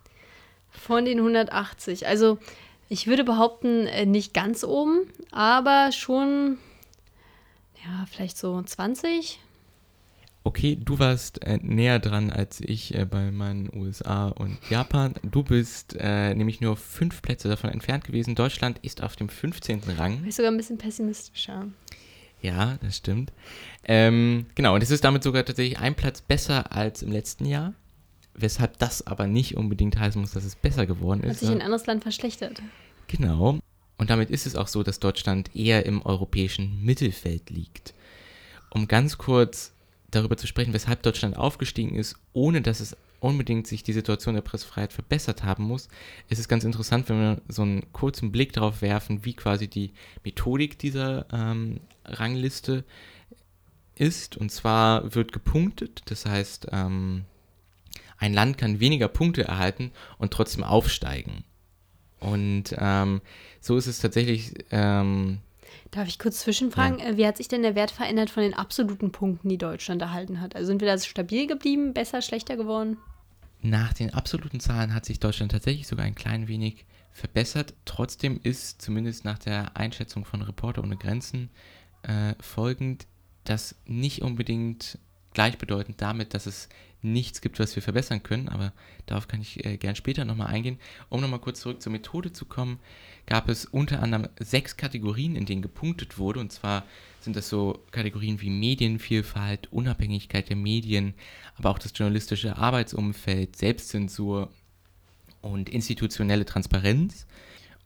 Von den 180. Also ich würde behaupten, äh, nicht ganz oben, aber schon, ja, vielleicht so 20, okay, du warst äh, näher dran als ich äh, bei meinen USA und Japan. Du bist äh, nämlich nur fünf Plätze davon entfernt gewesen. Deutschland ist auf dem 15. Rang. Ich sogar ein bisschen pessimistischer. Ja, das stimmt. Ähm, genau, und es ist damit sogar tatsächlich ein Platz besser als im letzten Jahr. Weshalb das aber nicht unbedingt heißen muss, dass es besser geworden ist. Hat sich ein anderes Land verschlechtert. Genau. Und damit ist es auch so, dass Deutschland eher im europäischen Mittelfeld liegt. Um ganz kurz darüber zu sprechen, weshalb Deutschland aufgestiegen ist, ohne dass es unbedingt sich die Situation der Pressefreiheit verbessert haben muss, ist es ganz interessant, wenn wir so einen kurzen Blick darauf werfen, wie quasi die Methodik dieser ähm, Rangliste ist. Und zwar wird gepunktet, das heißt, ähm, ein Land kann weniger Punkte erhalten und trotzdem aufsteigen. Und ähm, so ist es tatsächlich ähm, Darf ich kurz zwischenfragen, ja. Äh, wie hat sich denn der Wert verändert von den absoluten Punkten, die Deutschland erhalten hat? Also sind wir da stabil geblieben, besser, schlechter geworden? Nach den absoluten Zahlen hat sich Deutschland tatsächlich sogar ein klein wenig verbessert. Trotzdem ist zumindest nach der Einschätzung von Reporter ohne Grenzen äh, folgend, dass nicht unbedingt gleichbedeutend damit, dass es nichts gibt, was wir verbessern können, aber darauf kann ich äh, gern später nochmal eingehen. Um nochmal kurz zurück zur Methode zu kommen, gab es unter anderem sechs Kategorien, in denen gepunktet wurde. Und zwar sind das so Kategorien wie Medienvielfalt, Unabhängigkeit der Medien, aber auch das journalistische Arbeitsumfeld, Selbstzensur und institutionelle Transparenz.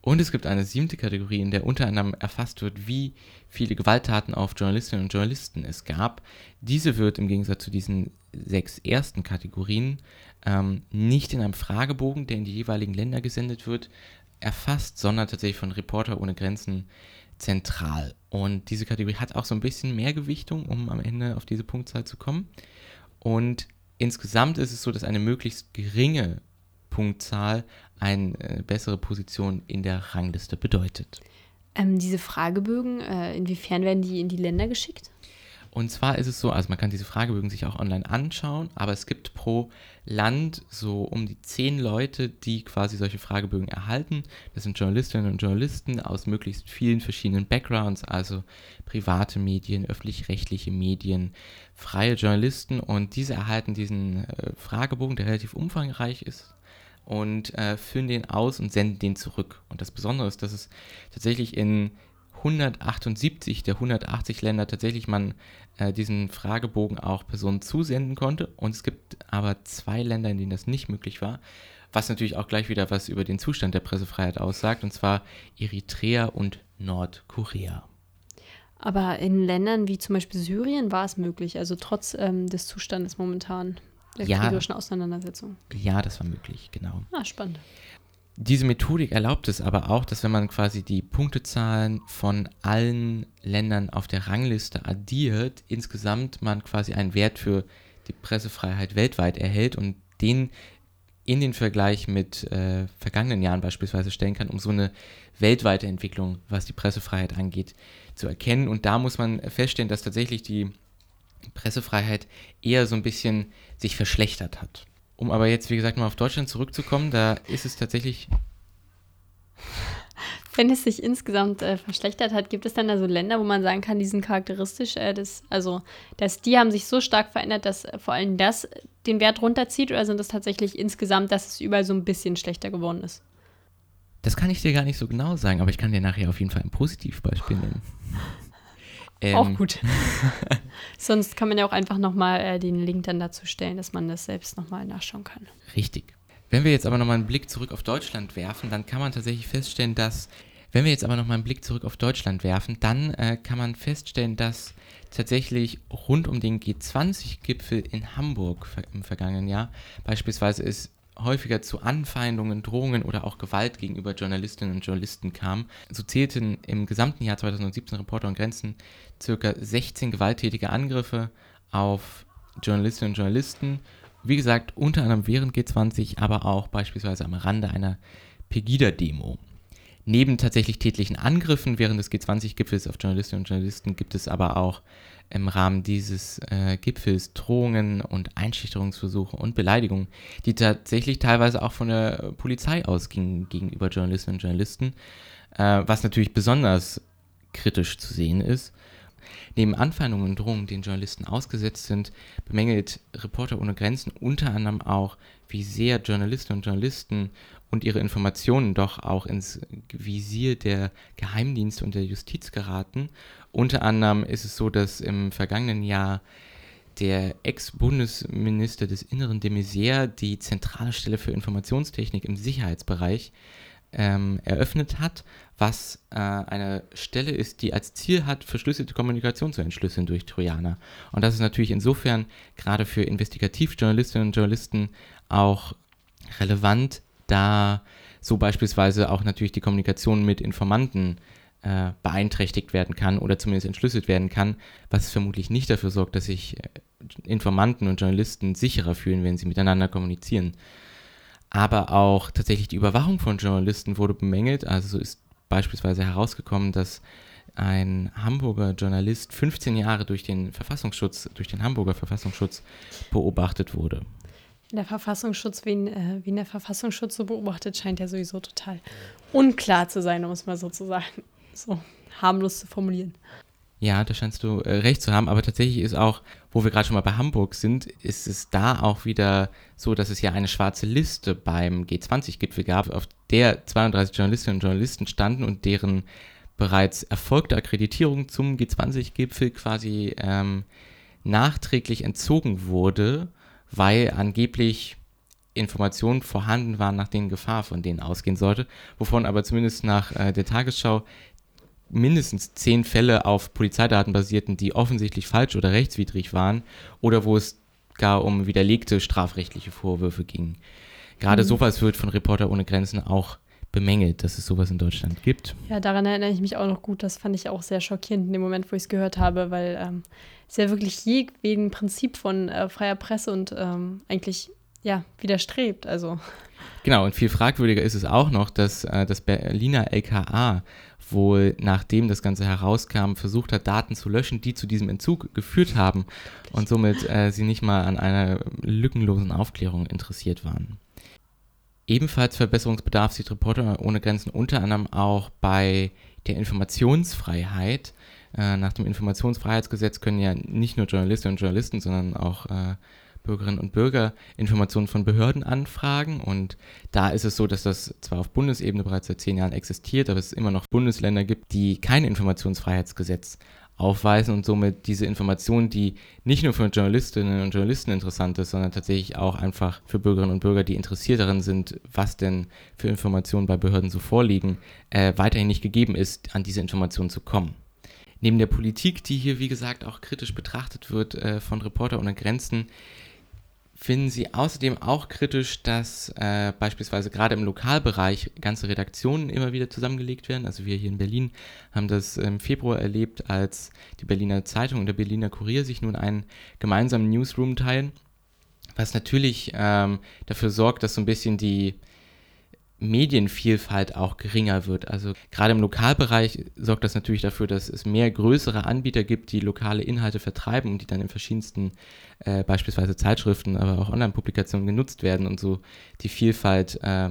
Und es gibt eine siebte Kategorie, in der unter anderem erfasst wird, wie viele Gewalttaten auf Journalistinnen und Journalisten es gab. Diese wird im Gegensatz zu diesen sechs ersten Kategorien ähm, nicht in einem Fragebogen, der in die jeweiligen Länder gesendet wird, erfasst, sondern tatsächlich von Reporter ohne Grenzen zentral. Und diese Kategorie hat auch so ein bisschen mehr Gewichtung, um am Ende auf diese Punktzahl zu kommen. Und insgesamt ist es so, dass eine möglichst geringe Punktzahl eine äh, bessere Position in der Rangliste bedeutet. Ähm, diese Fragebögen, äh, inwiefern werden die in die Länder geschickt? Und zwar ist es so, also man kann diese Fragebögen sich auch online anschauen, aber es gibt pro Land so um die zehn Leute, die quasi solche Fragebögen erhalten. Das sind Journalistinnen und Journalisten aus möglichst vielen verschiedenen Backgrounds, also private Medien, öffentlich-rechtliche Medien, freie Journalisten und diese erhalten diesen äh, Fragebogen, der relativ umfangreich ist und äh, füllen den aus und senden den zurück. Und das Besondere ist, dass es tatsächlich in 178 der 180 Länder tatsächlich man äh, diesen Fragebogen auch Personen zusenden konnte. Und es gibt aber zwei Länder, in denen das nicht möglich war, was natürlich auch gleich wieder was über den Zustand der Pressefreiheit aussagt, und zwar Eritrea und Nordkorea. Aber in Ländern wie zum Beispiel Syrien war es möglich, also trotz ähm, des Zustandes momentan der Ja. kriegerischen Auseinandersetzung. Ja, das war möglich, genau. Ah, spannend. Diese Methodik erlaubt es aber auch, dass wenn man quasi die Punktezahlen von allen Ländern auf der Rangliste addiert, insgesamt man quasi einen Wert für die Pressefreiheit weltweit erhält und den in den Vergleich mit äh, vergangenen Jahren beispielsweise stellen kann, um so eine weltweite Entwicklung, was die Pressefreiheit angeht, zu erkennen. Und da muss man feststellen, dass tatsächlich die Pressefreiheit eher so ein bisschen sich verschlechtert hat. Um aber jetzt, wie gesagt, mal auf Deutschland zurückzukommen, da ist es tatsächlich *laughs* Wenn es sich insgesamt äh, verschlechtert hat, gibt es dann da so Länder, wo man sagen kann, die sind charakteristisch, äh, das, also dass die haben sich so stark verändert, dass äh, vor allem das den Wert runterzieht oder sind das tatsächlich insgesamt, dass es überall so ein bisschen schlechter geworden ist? Das kann ich dir gar nicht so genau sagen, aber ich kann dir nachher auf jeden Fall ein Positivbeispiel nennen. *laughs* Ähm, Auch gut. *laughs* Sonst kann man ja auch einfach nochmal äh, den Link dann dazu stellen, dass man das selbst nochmal nachschauen kann. Richtig. Wenn wir jetzt aber nochmal einen Blick zurück auf Deutschland werfen, dann kann man tatsächlich feststellen, dass, wenn wir jetzt aber nochmal einen Blick zurück auf Deutschland werfen, dann äh, kann man feststellen, dass tatsächlich rund um den G20-Gipfel in Hamburg im vergangenen Jahr beispielsweise es häufiger zu Anfeindungen, Drohungen oder auch Gewalt gegenüber Journalistinnen und Journalisten kam. So zählten im gesamten Jahr 2017 Reporter und Grenzen circa 16 gewalttätige Angriffe auf Journalistinnen und Journalisten. Wie gesagt, unter anderem während G20, aber auch beispielsweise am Rande einer Pegida-Demo. Neben tatsächlich tätlichen Angriffen während des G20-Gipfels auf Journalistinnen und Journalisten gibt es aber auch im Rahmen dieses äh, Gipfels Drohungen und Einschüchterungsversuche und Beleidigungen, die tatsächlich teilweise auch von der Polizei ausgingen gegenüber Journalistinnen und Journalisten, äh, was natürlich besonders kritisch zu sehen ist. Neben Anfeindungen und Drohungen, denen Journalisten ausgesetzt sind, bemängelt Reporter ohne Grenzen unter anderem auch, wie sehr Journalistinnen und Journalisten und ihre Informationen doch auch ins Visier der Geheimdienste und der Justiz geraten. Unter anderem ist es so, dass im vergangenen Jahr der Ex-Bundesminister des Inneren de Maizière die zentrale Stelle für Informationstechnik im Sicherheitsbereich ähm, eröffnet hat, was äh, eine Stelle ist, die als Ziel hat, verschlüsselte Kommunikation zu entschlüsseln durch Trojaner. Und das ist natürlich insofern gerade für Investigativjournalistinnen und Journalisten auch relevant, da so beispielsweise auch natürlich die Kommunikation mit Informanten äh, beeinträchtigt werden kann oder zumindest entschlüsselt werden kann, was vermutlich nicht dafür sorgt, dass sich äh, Informanten und Journalisten sicherer fühlen, wenn sie miteinander kommunizieren. Aber auch tatsächlich die Überwachung von Journalisten wurde bemängelt. Also so ist beispielsweise herausgekommen, dass ein Hamburger Journalist 15 Jahre durch den Verfassungsschutz, durch den Hamburger Verfassungsschutz beobachtet wurde. Der Verfassungsschutz, wen, äh, wen der Verfassungsschutz so beobachtet, scheint ja sowieso total unklar zu sein, um es mal so zu sagen. So harmlos zu formulieren. Ja, da scheinst du äh, recht zu haben, aber tatsächlich ist auch, wo wir gerade schon mal bei Hamburg sind, ist es da auch wieder so, dass es ja eine schwarze Liste beim G20-Gipfel gab, auf der 32 Journalistinnen und Journalisten standen und deren bereits erfolgte Akkreditierung zum G20-Gipfel quasi ähm, nachträglich entzogen wurde, weil angeblich Informationen vorhanden waren, nach denen Gefahr von denen ausgehen sollte, wovon aber zumindest nach äh, der Tagesschau mindestens zehn Fälle auf Polizeidaten basierten, die offensichtlich falsch oder rechtswidrig waren oder wo es gar um widerlegte strafrechtliche Vorwürfe ging. Gerade mhm. sowas wird von Reporter ohne Grenzen auch bemängelt, dass es sowas in Deutschland gibt. Ja, daran erinnere ich mich auch noch gut. Das fand ich auch sehr schockierend in dem Moment, wo ich es gehört habe, weil ähm, es ja wirklich jedem Prinzip von äh, freier Presse und ähm, eigentlich ja widerstrebt. Also Genau, und viel fragwürdiger ist es auch noch, dass äh, das Berliner LKA wohl, nachdem das Ganze herauskam, versucht hat, Daten zu löschen, die zu diesem Entzug geführt haben und somit äh, sie nicht mal an einer lückenlosen Aufklärung interessiert waren. Ebenfalls Verbesserungsbedarf sieht Reporter ohne Grenzen unter anderem auch bei der Informationsfreiheit. Äh, nach dem Informationsfreiheitsgesetz können ja nicht nur Journalistinnen und Journalisten, sondern auch äh, Bürgerinnen und Bürger Informationen von Behörden anfragen. Und da ist es so, dass das zwar auf Bundesebene bereits seit zehn Jahren existiert, aber es immer noch Bundesländer gibt, die kein Informationsfreiheitsgesetz aufweisen und somit diese Informationen, die nicht nur für Journalistinnen und Journalisten interessant ist, sondern tatsächlich auch einfach für Bürgerinnen und Bürger, die interessiert darin sind, was denn für Informationen bei Behörden so vorliegen, äh, weiterhin nicht gegeben ist, an diese Informationen zu kommen. Neben der Politik, die hier wie gesagt auch kritisch betrachtet wird äh, von Reporter ohne Grenzen, finden Sie außerdem auch kritisch, dass äh, beispielsweise gerade im Lokalbereich ganze Redaktionen immer wieder zusammengelegt werden. Also wir hier in Berlin haben das im Februar erlebt, als die Berliner Zeitung und der Berliner Kurier sich nun einen gemeinsamen Newsroom teilen, was natürlich ähm, dafür sorgt, dass so ein bisschen die Medienvielfalt auch geringer wird. Also gerade im Lokalbereich sorgt das natürlich dafür, dass es mehr größere Anbieter gibt, die lokale Inhalte vertreiben und die dann in verschiedensten äh, beispielsweise Zeitschriften, aber auch Online-Publikationen genutzt werden und so die Vielfalt äh,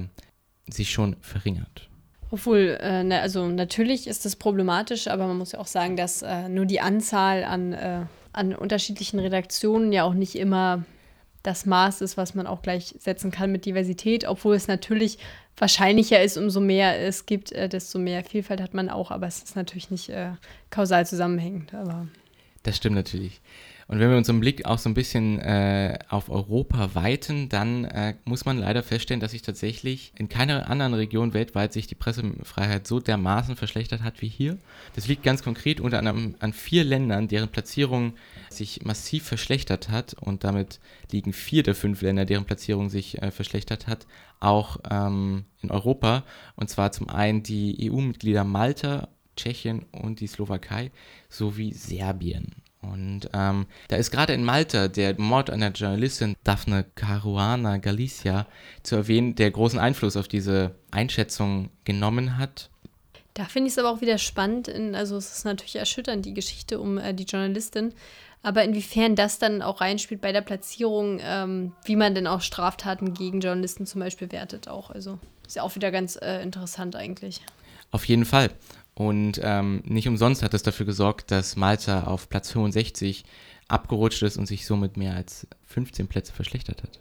sich schon verringert. Obwohl, äh, also natürlich ist das problematisch, aber man muss ja auch sagen, dass äh, nur die Anzahl an, äh, an unterschiedlichen Redaktionen ja auch nicht immer das Maß ist, was man auch gleich setzen kann mit Diversität, obwohl es natürlich wahrscheinlicher ist, umso mehr es gibt, äh, desto mehr Vielfalt hat man auch, aber es ist natürlich nicht äh, kausal zusammenhängend. Aber das stimmt natürlich. Und wenn wir unseren Blick auch so ein bisschen äh, auf Europa weiten, dann äh, muss man leider feststellen, dass sich tatsächlich in keiner anderen Region weltweit sich die Pressefreiheit so dermaßen verschlechtert hat wie hier. Das liegt ganz konkret unter anderem an vier Ländern, deren Platzierung sich massiv verschlechtert hat und damit liegen vier der fünf Länder, deren Platzierung sich äh, verschlechtert hat, auch ähm, in Europa. Und zwar zum einen die EU-Mitglieder Malta, Tschechien und die Slowakei sowie Serbien. Und ähm, da ist gerade in Malta der Mord an der Journalistin Daphne Caruana Galicia zu erwähnen, der großen Einfluss auf diese Einschätzung genommen hat. Da finde ich es aber auch wieder spannend. In, also es ist natürlich erschütternd, die Geschichte um äh, die Journalistin. Aber inwiefern das dann auch reinspielt bei der Platzierung, ähm, wie man denn auch Straftaten gegen Journalisten zum Beispiel wertet auch. Also ist ja auch wieder ganz äh, interessant eigentlich. Auf jeden Fall. Und ähm, nicht umsonst hat das dafür gesorgt, dass Malta auf Platz 65 abgerutscht ist und sich somit mehr als 15 Plätze verschlechtert hat.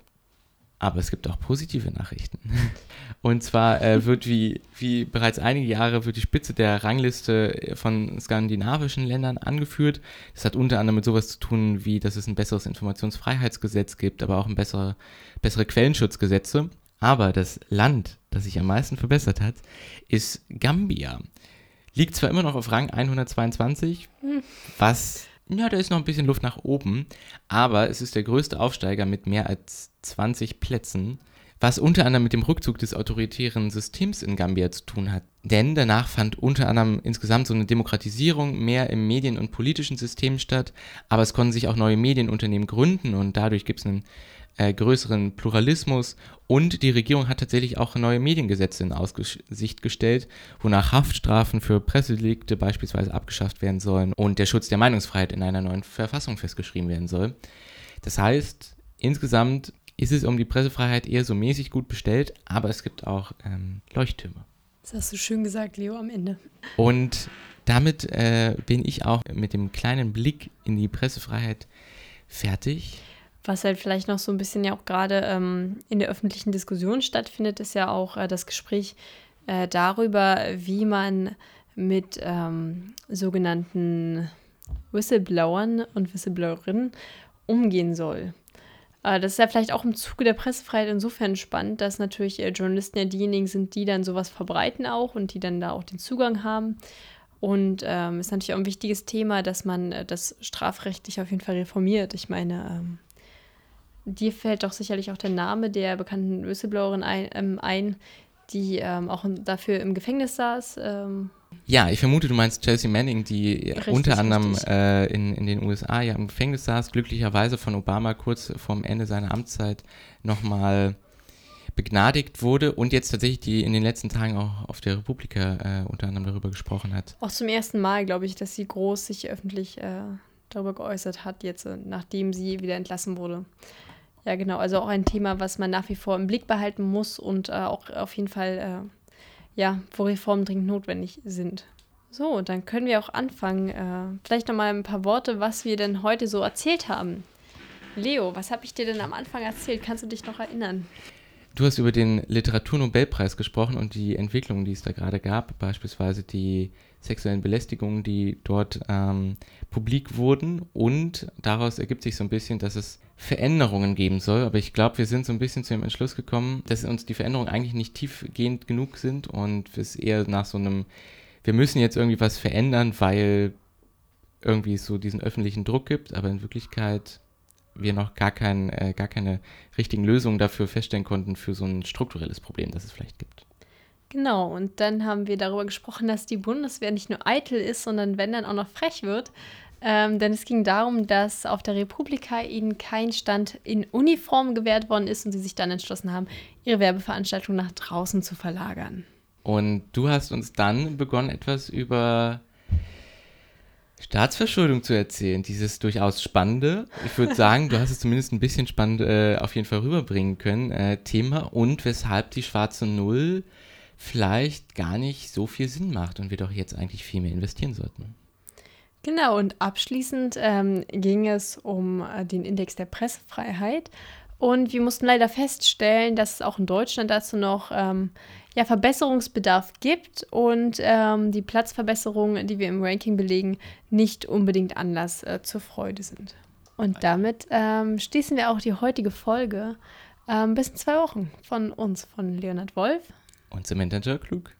Aber es gibt auch positive Nachrichten. *laughs* Und zwar äh, *laughs* wird wie, wie bereits einige Jahre wird die Spitze der Rangliste von skandinavischen Ländern angeführt. Das hat unter anderem mit sowas zu tun, wie dass es ein besseres Informationsfreiheitsgesetz gibt, aber auch ein bessere, bessere Quellenschutzgesetze. Aber das Land, das sich am meisten verbessert hat, ist Gambia. Liegt zwar immer noch auf Rang 122, hm. was, ja, da ist noch ein bisschen Luft nach oben, aber es ist der größte Aufsteiger mit mehr als 20 Plätzen, was unter anderem mit dem Rückzug des autoritären Systems in Gambia zu tun hat. Denn danach fand unter anderem insgesamt so eine Demokratisierung mehr im Medien- und politischen System statt, aber es konnten sich auch neue Medienunternehmen gründen und dadurch gibt es einen äh, größeren Pluralismus und die Regierung hat tatsächlich auch neue Mediengesetze in Aussicht gestellt, wonach Haftstrafen für Pressedelikte beispielsweise abgeschafft werden sollen und der Schutz der Meinungsfreiheit in einer neuen Verfassung festgeschrieben werden soll. Das heißt, insgesamt ist es um die Pressefreiheit eher so mäßig gut bestellt, aber es gibt auch ähm, Leuchttürme. Das hast du schön gesagt, Leo, am Ende. Und damit äh, bin ich auch mit dem kleinen Blick in die Pressefreiheit fertig. Was halt vielleicht noch so ein bisschen ja auch gerade ähm, in der öffentlichen Diskussion stattfindet, ist ja auch äh, das Gespräch äh, darüber, wie man mit ähm, sogenannten Whistleblowern und Whistleblowerinnen umgehen soll. Äh, das ist ja vielleicht auch im Zuge der Pressefreiheit insofern spannend, dass natürlich äh, Journalisten ja diejenigen sind, die dann sowas verbreiten auch und die dann da auch den Zugang haben. Und ähm, ist natürlich auch ein wichtiges Thema, dass man äh, das strafrechtlich auf jeden Fall reformiert. Ich meine, ähm, dir fällt doch sicherlich auch der Name der bekannten Whistleblowerin ein, ähm, ein die ähm, auch dafür im Gefängnis saß. Ähm. Ja, ich vermute, du meinst Chelsea Manning, die richtig, unter anderem äh, in, in den USA ja im Gefängnis saß, glücklicherweise von Obama kurz vorm Ende seiner Amtszeit nochmal begnadigt wurde und jetzt tatsächlich die in den letzten Tagen auch auf der Republika äh, unter anderem darüber gesprochen hat. Auch zum ersten Mal, glaube ich, dass sie groß sich öffentlich äh, darüber geäußert hat, jetzt äh, nachdem sie wieder entlassen wurde. Ja, genau. Also auch ein Thema, was man nach wie vor im Blick behalten muss und äh, auch auf jeden Fall, äh, ja, wo Reformen dringend notwendig sind. So, dann können wir auch anfangen. Äh, vielleicht nochmal ein paar Worte, was wir denn heute so erzählt haben. Leo, was habe ich dir denn am Anfang erzählt? Kannst du dich noch erinnern? Du hast über den Literaturnobelpreis gesprochen und die Entwicklungen, die es da gerade gab, beispielsweise die sexuellen Belästigungen, die dort ähm, publik wurden. Und daraus ergibt sich so ein bisschen, dass es Veränderungen geben soll. Aber ich glaube, wir sind so ein bisschen zu dem Entschluss gekommen, dass uns die Veränderungen eigentlich nicht tiefgehend genug sind und es eher nach so einem, wir müssen jetzt irgendwie was verändern, weil irgendwie so diesen öffentlichen Druck gibt, aber in Wirklichkeit wir noch gar, kein, äh, gar keine richtigen Lösungen dafür feststellen konnten für so ein strukturelles Problem, das es vielleicht gibt. Genau, und dann haben wir darüber gesprochen, dass die Bundeswehr nicht nur eitel ist, sondern wenn dann auch noch frech wird. Ähm, denn es ging darum, dass auf der Republika ihnen kein Stand in Uniform gewährt worden ist und sie sich dann entschlossen haben, ihre Werbeveranstaltung nach draußen zu verlagern. Und du hast uns dann begonnen, etwas über Staatsverschuldung zu erzählen. Dieses durchaus spannende, ich würde *laughs* sagen, du hast es zumindest ein bisschen spannend äh, auf jeden Fall rüberbringen können, äh, Thema und weshalb die schwarze Null vielleicht gar nicht so viel Sinn macht und wir doch jetzt eigentlich viel mehr investieren sollten. Genau, und abschließend ähm, ging es um äh, den Index der Pressefreiheit. Und wir mussten leider feststellen, dass es auch in Deutschland dazu noch ähm, ja, Verbesserungsbedarf gibt und ähm, die Platzverbesserungen, die wir im Ranking belegen, nicht unbedingt Anlass äh, zur Freude sind. Und damit ähm, schließen wir auch die heutige Folge. Ähm, bis in zwei Wochen von uns, von Leonhard Wolf und Samantha Klug.